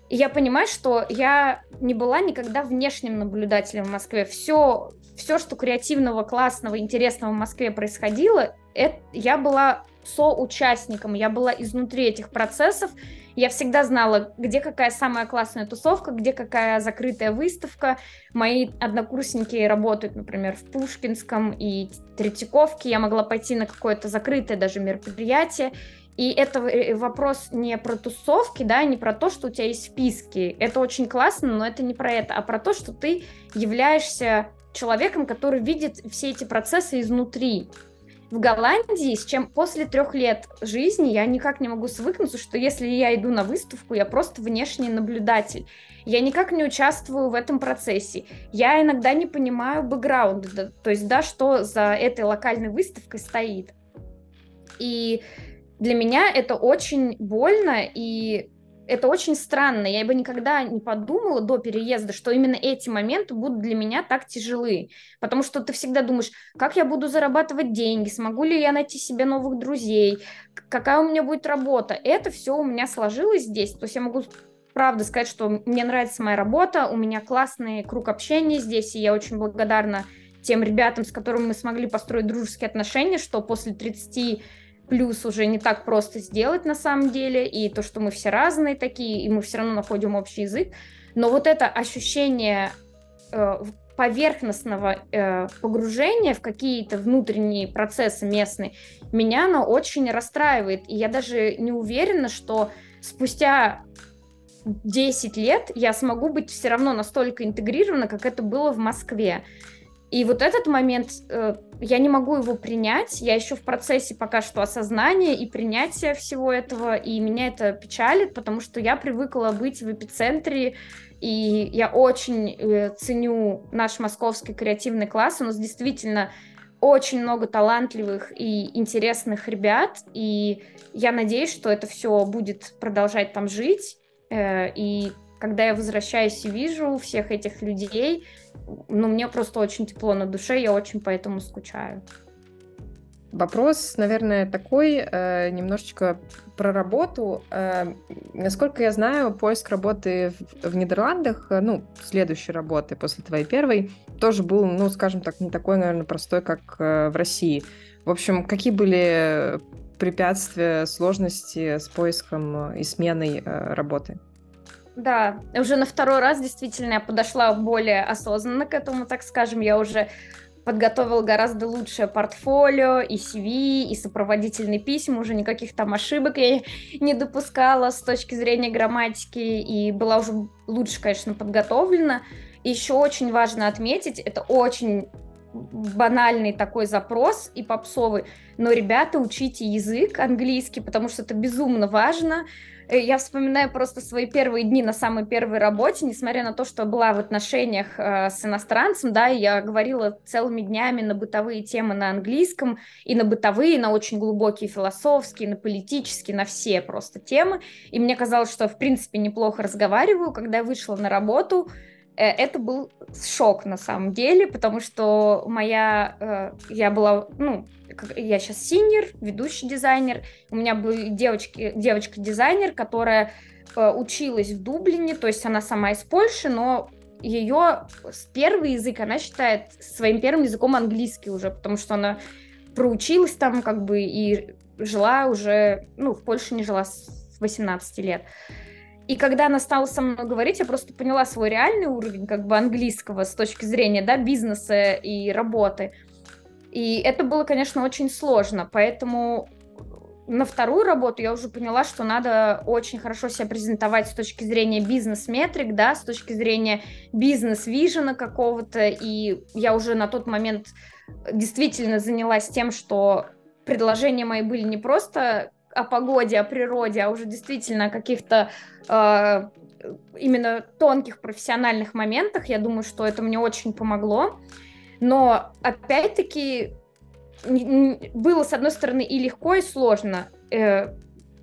И я понимаю, что я не была никогда внешним наблюдателем в Москве. Все, все что креативного, классного, интересного в Москве происходило, это, я была соучастником, я была изнутри этих процессов, я всегда знала, где какая самая классная тусовка, где какая закрытая выставка. Мои однокурсники работают, например, в Пушкинском и Третьяковке. Я могла пойти на какое-то закрытое даже мероприятие. И это э, вопрос не про тусовки, да, не про то, что у тебя есть списки. Это очень классно, но это не про это, а про то, что ты являешься человеком, который видит все эти процессы изнутри. В Голландии, с чем после трех лет жизни я никак не могу свыкнуться, что если я иду на выставку, я просто внешний наблюдатель. Я никак не участвую в этом процессе. Я иногда не понимаю бэкграунда, то есть, да, что за этой локальной выставкой стоит. И для меня это очень больно, и это очень странно. Я бы никогда не подумала до переезда, что именно эти моменты будут для меня так тяжелы. Потому что ты всегда думаешь, как я буду зарабатывать деньги, смогу ли я найти себе новых друзей, какая у меня будет работа. Это все у меня сложилось здесь. То есть я могу правда сказать, что мне нравится моя работа, у меня классный круг общения здесь, и я очень благодарна тем ребятам, с которыми мы смогли построить дружеские отношения, что после 30 плюс уже не так просто сделать на самом деле, и то, что мы все разные такие, и мы все равно находим общий язык. Но вот это ощущение э, поверхностного э, погружения в какие-то внутренние процессы местные, меня оно очень расстраивает. И я даже не уверена, что спустя 10 лет я смогу быть все равно настолько интегрирована, как это было в Москве. И вот этот момент, э, я не могу его принять, я еще в процессе пока что осознания и принятия всего этого, и меня это печалит, потому что я привыкла быть в эпицентре, и я очень э, ценю наш московский креативный класс, у нас действительно очень много талантливых и интересных ребят, и я надеюсь, что это все будет продолжать там жить, э, и когда я возвращаюсь и вижу всех этих людей, ну, мне просто очень тепло на душе, я очень поэтому скучаю. Вопрос, наверное, такой, э, немножечко про работу. Э, насколько я знаю, поиск работы в, в Нидерландах, э, ну, следующей работы после твоей первой, тоже был, ну, скажем так, не такой, наверное, простой, как э, в России. В общем, какие были препятствия, сложности с поиском и сменой э, работы? Да, уже на второй раз действительно я подошла более осознанно к этому, так скажем. Я уже подготовила гораздо лучшее портфолио, и CV, и сопроводительные письма, уже никаких там ошибок я не допускала с точки зрения грамматики, и была уже лучше, конечно, подготовлена. И еще очень важно отметить, это очень банальный такой запрос и попсовый, но, ребята, учите язык английский, потому что это безумно важно, я вспоминаю просто свои первые дни на самой первой работе, несмотря на то, что была в отношениях э, с иностранцем, да, я говорила целыми днями на бытовые темы на английском, и на бытовые, и на очень глубокие философские, на политические, на все просто темы, и мне казалось, что в принципе неплохо разговариваю, когда я вышла на работу, э, это был шок на самом деле, потому что моя, э, я была, ну, я сейчас синер, ведущий дизайнер, у меня была девочки, девочка-дизайнер, которая э, училась в Дублине, то есть она сама из Польши, но ее первый язык она считает своим первым языком английский уже, потому что она проучилась там как бы и жила уже, ну, в Польше не жила с 18 лет. И когда она стала со мной говорить, я просто поняла свой реальный уровень как бы английского с точки зрения, да, бизнеса и работы. И это было, конечно, очень сложно, поэтому на вторую работу я уже поняла, что надо очень хорошо себя презентовать с точки зрения бизнес-метрик, да, с точки зрения бизнес-вижена какого-то, и я уже на тот момент действительно занялась тем, что предложения мои были не просто о погоде, о природе, а уже действительно о каких-то э, именно тонких профессиональных моментах. Я думаю, что это мне очень помогло. Но опять-таки было, с одной стороны, и легко, и сложно. Э,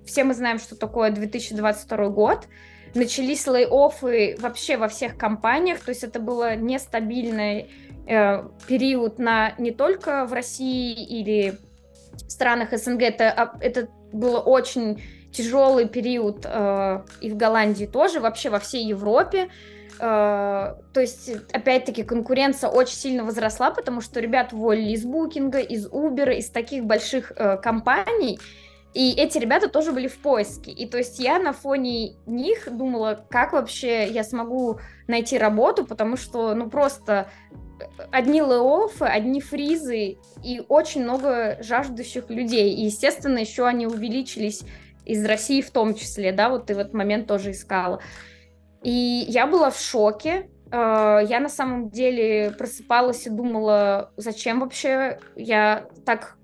все мы знаем, что такое 2022 год. Начались лей-оффы вообще во всех компаниях, то есть это было нестабильный э, период на не только в России или в странах СНГ, это, а, это было очень тяжелый период э, и в Голландии тоже, вообще во всей Европе. Э, то есть, опять-таки, конкуренция очень сильно возросла, потому что ребят уволили из Букинга, из Uber, из таких больших э, компаний, и эти ребята тоже были в поиске. И то есть я на фоне них думала, как вообще я смогу найти работу, потому что, ну, просто одни леофы, одни фризы и очень много жаждущих людей. И, естественно, еще они увеличились из России в том числе, да, вот ты в этот момент тоже искала. И я была в шоке. Э, я на самом деле просыпалась и думала, зачем вообще я так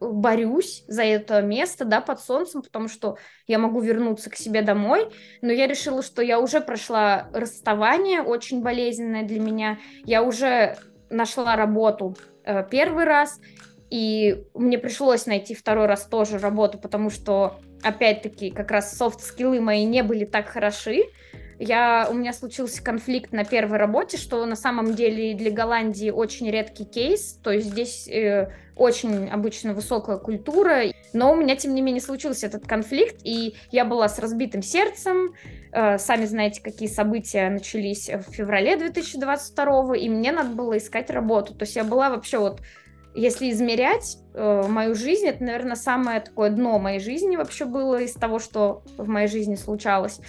борюсь за это место, да, под солнцем, потому что я могу вернуться к себе домой, но я решила, что я уже прошла расставание, очень болезненное для меня, я уже нашла работу э, первый раз, и мне пришлось найти второй раз тоже работу, потому что, опять-таки, как раз софт-скиллы мои не были так хороши, я, у меня случился конфликт на первой работе, что на самом деле для Голландии очень редкий кейс, то есть здесь э, очень обычно высокая культура, но у меня, тем не менее, случился этот конфликт, и я была с разбитым сердцем, э, сами знаете, какие события начались в феврале 2022, и мне надо было искать работу, то есть я была вообще вот если измерять э, мою жизнь, это, наверное, самое такое дно моей жизни вообще было из того, что в моей жизни случалось.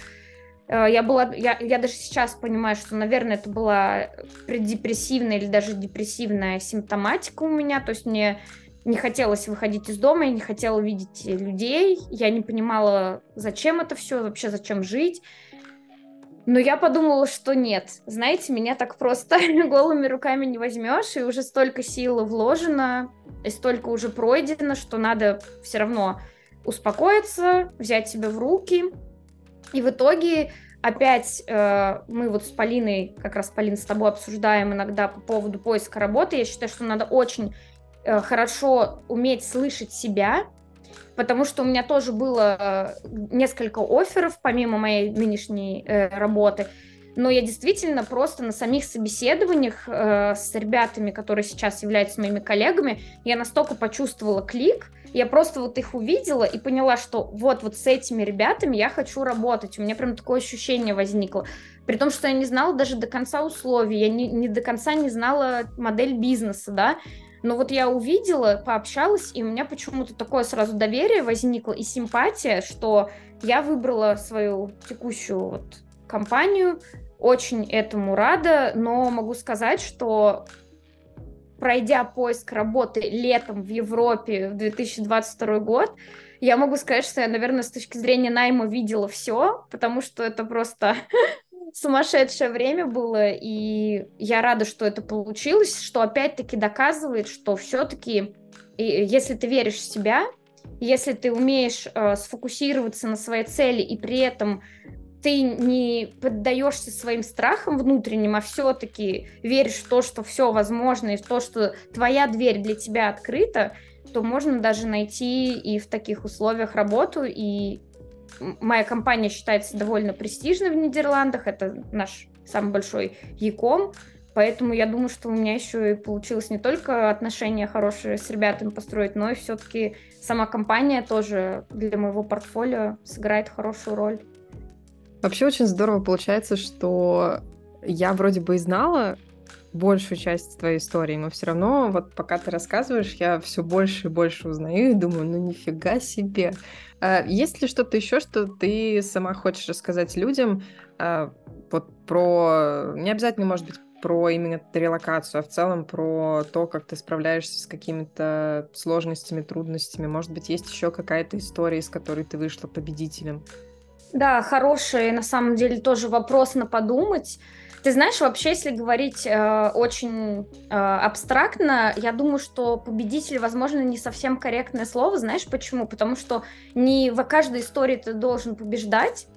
Э, я была, я, я даже сейчас понимаю, что, наверное, это была преддепрессивная или даже депрессивная симптоматика у меня, то есть мне не хотелось выходить из дома, я не хотела видеть людей, я не понимала, зачем это все, вообще зачем жить. Но я подумала, что нет. Знаете, меня так просто голыми руками не возьмешь, и уже столько сил вложено, и столько уже пройдено, что надо все равно успокоиться, взять себя в руки и в итоге опять э, мы вот с Полиной, как раз, Полин, с тобой обсуждаем иногда по поводу поиска работы. Я считаю, что надо очень э, хорошо уметь слышать себя, потому что у меня тоже было э, несколько офферов, помимо моей нынешней э, работы. Но я действительно просто на самих собеседованиях э, с ребятами, которые сейчас являются моими коллегами, я настолько почувствовала клик, я просто вот их увидела и поняла, что вот, вот с этими ребятами я хочу работать. У меня прям такое ощущение возникло. При том, что я не знала даже до конца условий, я не, не до конца не знала модель бизнеса, да. Но вот я увидела, пообщалась, и у меня почему-то такое сразу доверие возникло и симпатия, что я выбрала свою текущую вот компанию, очень этому рада, но могу сказать, что пройдя поиск работы летом в Европе в 2022 год, я могу сказать, что я, наверное, с точки зрения найма видела все, потому что это просто сумасшедшее время было, и я рада, что это получилось, что опять-таки доказывает, что все-таки, если ты веришь в себя, если ты умеешь э, сфокусироваться на своей цели и при этом ты не поддаешься своим страхам внутренним, а все-таки веришь в то, что все возможно, и в то, что твоя дверь для тебя открыта, то можно даже найти и в таких условиях работу. И моя компания считается довольно престижной в Нидерландах. Это наш самый большой Яком. Поэтому я думаю, что у меня еще и получилось не только отношения хорошие с ребятами построить, но и все-таки сама компания тоже для моего портфолио сыграет хорошую роль. Вообще очень здорово получается, что я вроде бы и знала большую часть твоей истории, но все равно вот пока ты рассказываешь, я все больше и больше узнаю и думаю, ну нифига себе. А есть ли что-то еще, что ты сама хочешь рассказать людям а, вот про, не обязательно, может быть, про именно релокацию, а в целом про то, как ты справляешься с какими-то сложностями, трудностями. Может быть, есть еще какая-то история, из которой ты вышла победителем? Да, хороший, на самом деле, тоже вопрос на подумать. Ты знаешь, вообще, если говорить э, очень э, абстрактно, я думаю, что победитель, возможно, не совсем корректное слово. Знаешь почему? Потому что не в каждой истории ты должен побеждать.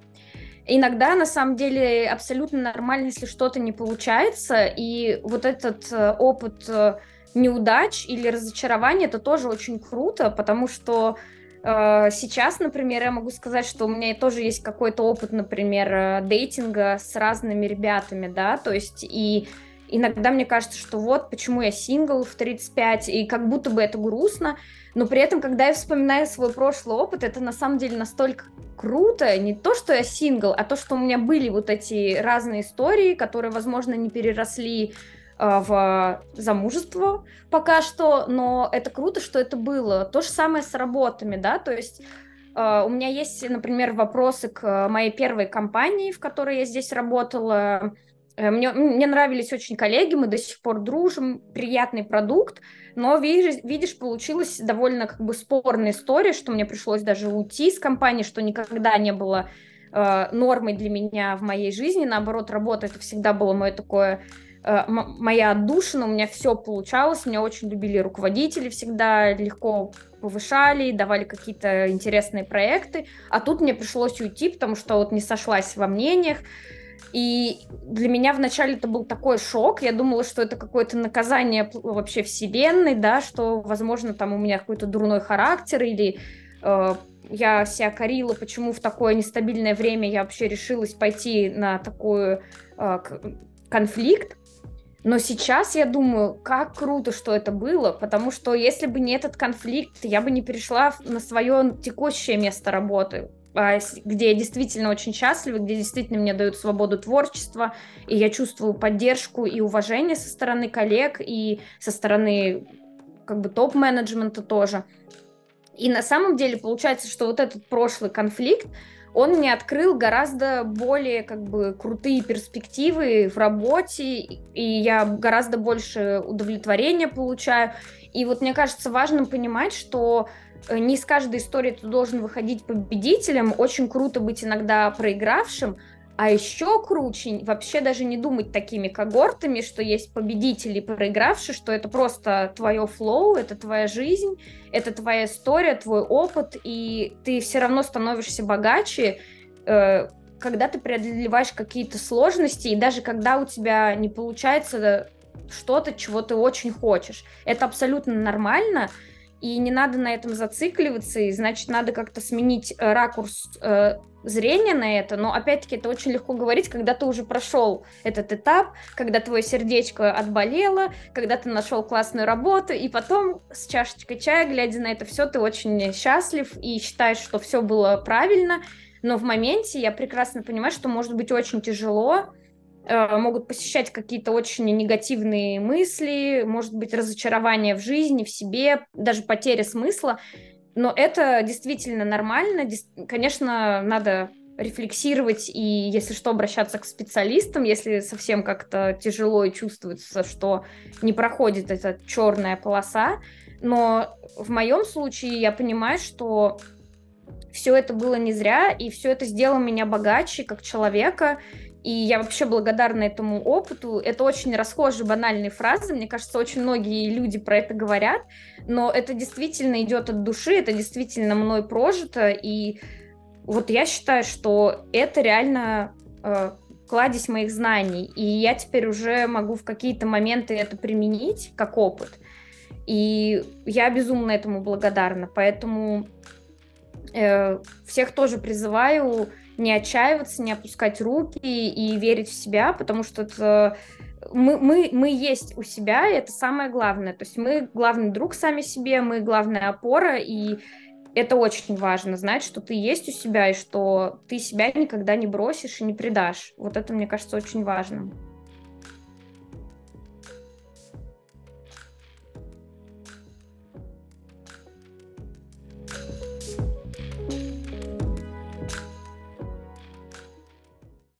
Иногда, на самом деле, абсолютно нормально, если что-то не получается. И вот этот э, опыт э, неудач или разочарования, это тоже очень круто, потому что сейчас, например, я могу сказать, что у меня тоже есть какой-то опыт, например, э, дейтинга с разными ребятами, да, то есть и иногда мне кажется, что вот почему я сингл в 35, и как будто бы это грустно, но при этом, когда я вспоминаю свой прошлый опыт, это на самом деле настолько круто, не то, что я сингл, а то, что у меня были вот эти разные истории, которые, возможно, не переросли в замужество пока что, но это круто, что это было. То же самое с работами, да, то есть Uh, у меня есть, например, вопросы к моей первой компании, в которой я здесь работала. Э, мне, мне нравились очень коллеги, мы до сих пор дружим, приятный продукт, но, видишь, видишь, получилась довольно как бы спорная история, что мне пришлось даже уйти из компании, что никогда не было uh, нормой для меня в моей жизни. Наоборот, работа это всегда было мое такое э, моя отдушина, у меня все получалось, меня очень любили руководители всегда, легко повышали, давали какие-то интересные проекты, а тут мне пришлось уйти, потому что вот не сошлась во мнениях, и для меня вначале это был такой шок. Я думала, что это какое-то наказание вообще вселенной, да, что, возможно, там у меня какой-то дурной характер или э, я себя корила, почему в такое нестабильное время я вообще решилась пойти на такой э, конфликт. Но сейчас я думаю, как круто, что это было, потому что если бы не этот конфликт, я бы не перешла на свое текущее место работы, а, где я действительно очень счастлива, где действительно мне дают свободу творчества, и я чувствую поддержку и уважение со стороны коллег, и со стороны как бы топ-менеджмента тоже. И на самом деле получается, что вот этот прошлый конфликт, он мне открыл гораздо более как бы крутые перспективы в работе, и я гораздо больше удовлетворения получаю. И вот мне кажется важным понимать, что э, не из каждой истории ты должен выходить победителем, очень круто быть иногда проигравшим, а еще круче вообще даже не думать такими когортами, что есть победители проигравшие, что это просто твое флоу, это твоя жизнь, это твоя история, твой опыт, и ты все равно становишься богаче, э, когда ты преодолеваешь какие-то сложности, и даже когда у тебя не получается что-то, чего ты очень хочешь. Это абсолютно нормально, и не надо на этом зацикливаться, и значит, надо как-то сменить э, ракурс э, зрения на это, но опять-таки это очень легко говорить, когда ты уже прошел этот этап, когда твое сердечко отболело, когда ты нашел классную работу, и потом с чашечкой чая, глядя на это все, ты очень счастлив и считаешь, что все было правильно, но в моменте я прекрасно понимаю, что может быть очень тяжело, могут посещать какие-то очень негативные мысли, может быть разочарование в жизни, в себе, даже потеря смысла. Но это действительно нормально. Конечно, надо рефлексировать и, если что, обращаться к специалистам, если совсем как-то тяжело и чувствуется, что не проходит эта черная полоса. Но в моем случае я понимаю, что все это было не зря, и все это сделало меня богаче как человека, и я вообще благодарна этому опыту. Это очень расхожие, банальные фразы. Мне кажется, очень многие люди про это говорят. Но это действительно идет от души, это действительно мной прожито. И вот я считаю, что это реально э, кладезь моих знаний. И я теперь уже могу в какие-то моменты это применить как опыт. И я безумно этому благодарна. Поэтому э, всех тоже призываю не отчаиваться, не опускать руки и верить в себя, потому что это мы, мы, мы есть у себя, и это самое главное. То есть мы главный друг сами себе, мы главная опора, и это очень важно, знать, что ты есть у себя, и что ты себя никогда не бросишь и не предашь. Вот это, мне кажется, очень важным.